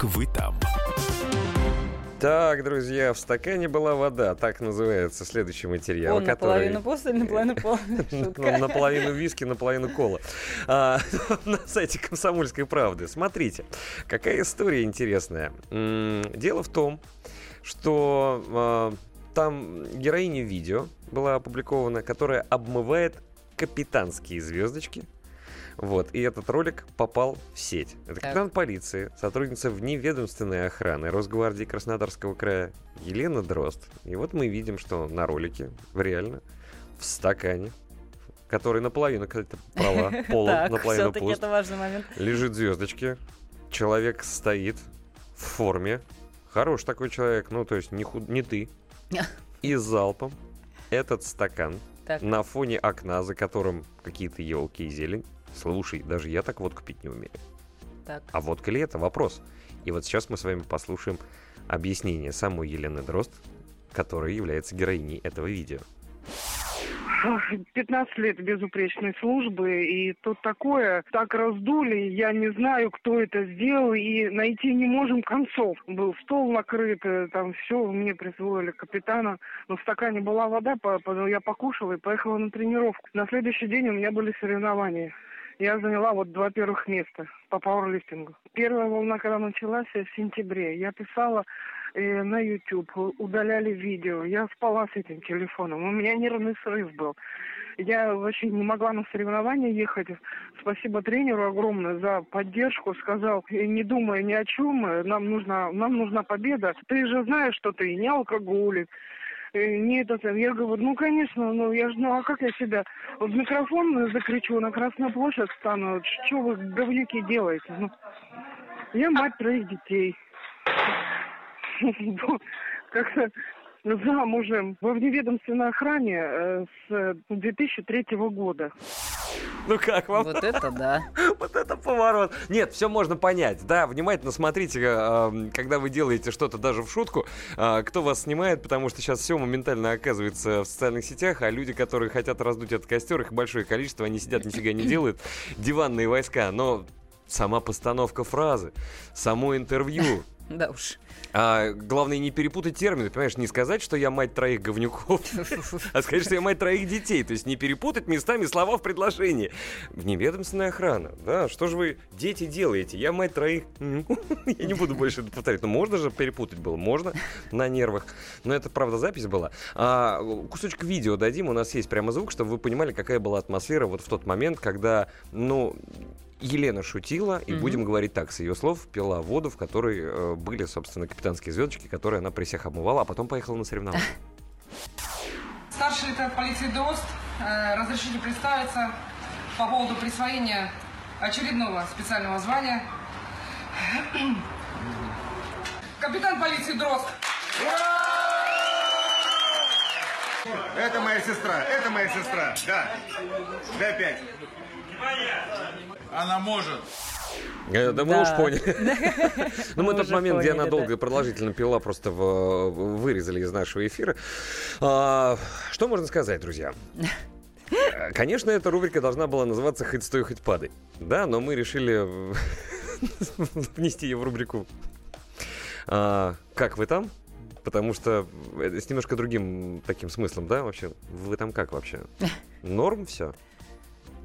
Как вы там? Так, друзья, в стакане была вода. Так называется следующий материал. Он который... наполовину после, наполовину пол. Ну, Наполовину виски, наполовину кола. А, на сайте «Комсомольской правды». Смотрите, какая история интересная. Дело в том, что а, там героиня видео была опубликована, которая обмывает капитанские звездочки. Вот, и этот ролик попал в сеть. Это капитан полиции, сотрудница вневедомственной охраны Росгвардии Краснодарского края Елена Дрозд. И вот мы видим, что на ролике, реально, в стакане, который наполовину, кстати, права, полон, Так, наполовину пуст, это важный момент. лежит звездочки, человек стоит в форме, хороший такой человек, ну, то есть не, худ- не ты, и залпом этот стакан Так. на фоне окна, за которым какие-то елки и зелень. Слушай, даже я так водку пить не умею. Так. А водка ли это? Вопрос. И вот сейчас мы с вами послушаем объяснение самой Елены Дрозд, которая является героиней этого видео. 15 лет безупречной службы, и тут такое, так раздули, я не знаю, кто это сделал, и найти не можем концов. Был стол накрыт, э, там все, мне присвоили капитана, но в стакане была вода, я покушала и поехала на тренировку. На следующий день у меня были соревнования. Я заняла вот два первых места по пауэрлифтингу. Первая волна, когда началась э, в сентябре, я писала э, на YouTube, удаляли видео. Я спала с этим телефоном. У меня нервный срыв был. Я вообще не могла на соревнования ехать. Спасибо тренеру огромное за поддержку. Сказал, «Э, не думай ни о чем, э, нам нужна, нам нужна победа. Ты же знаешь, что ты не алкоголик, не это. самое». Я говорю, ну конечно, ну я же, ну а как я себя в микрофон закричу, на Красную площадь стану, что вы говнюки делаете? Ну, я мать троих детей. Как-то замужем во вневедомственной охране э, с э, 2003 года. Ну как вам? Вот это да. Вот это поворот. Нет, все можно понять. Да, внимательно смотрите, э, когда вы делаете что-то даже в шутку, э, кто вас снимает, потому что сейчас все моментально оказывается в социальных сетях, а люди, которые хотят раздуть этот костер, их большое количество, они сидят, нифига не делают, диванные войска. Но сама постановка фразы, само интервью, Да уж. а, главное не перепутать термины, понимаешь, не сказать, что я мать троих говнюков, а сказать, что я мать троих детей. То есть не перепутать местами слова в предложении. Вневедомственная охрана, да, что же вы, дети, делаете? Я мать троих... Я не буду больше это повторять. Ну, можно же перепутать было, можно на нервах. Но это, правда, запись была. А, кусочек видео дадим, у нас есть прямо звук, чтобы вы понимали, какая была атмосфера вот в тот момент, когда, ну, Елена шутила, и Мгм. будем говорить так, с ее слов, пила воду, в которой э, были, собственно, капитанские звездочки, которые она при всех обмывала, а потом поехала на соревнования. Старший лейтенант полиции ДОСТ, э, разрешите представиться по поводу присвоения очередного специального звания. Капитан полиции Дрозд. Это моя сестра, это моя сестра, да. Дай пять. Она может. Э, Да мы Да. уж поняли. Ну, мы тот момент, где она долго да. и продолжительно пила, просто в- вырезали из нашего эфира. А, Что можно сказать, друзья? Э, Конечно, эта рубрика должна была называться «Хоть стой, хоть падай». Да, но мы решили внести ее в рубрику а, «Как вы там?» Потому что это с немножко другим таким смыслом, да, вообще? Вы там как вообще? Норм все?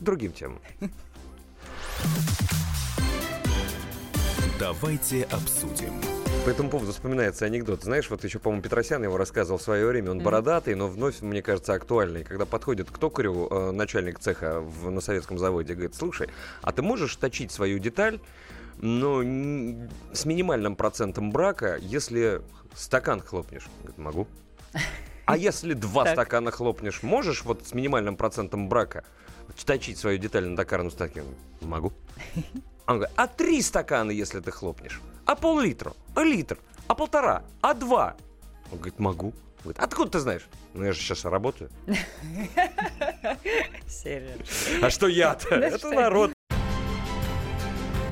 Другим темам. Давайте обсудим. По этому поводу вспоминается анекдот. Знаешь, вот еще, по-моему, Петросян его рассказывал в свое время. Он бородатый, но вновь, мне кажется, актуальный. Когда подходит к токарю, э, начальник цеха в, на советском заводе, говорит, слушай, а ты можешь точить свою деталь, но с минимальным процентом брака, если стакан хлопнешь? Говорит, могу. А если два Так. стакана хлопнешь, можешь вот с минимальным процентом брака точить свою деталь на токарном стакане? Могу. Он говорит, а три стакана, если ты хлопнешь? А пол-литра? А литр? А полтора? А два? Он говорит, могу. Говорит, откуда ты знаешь? Ну, я же сейчас работаю. Серия. А что я-то? Это народ.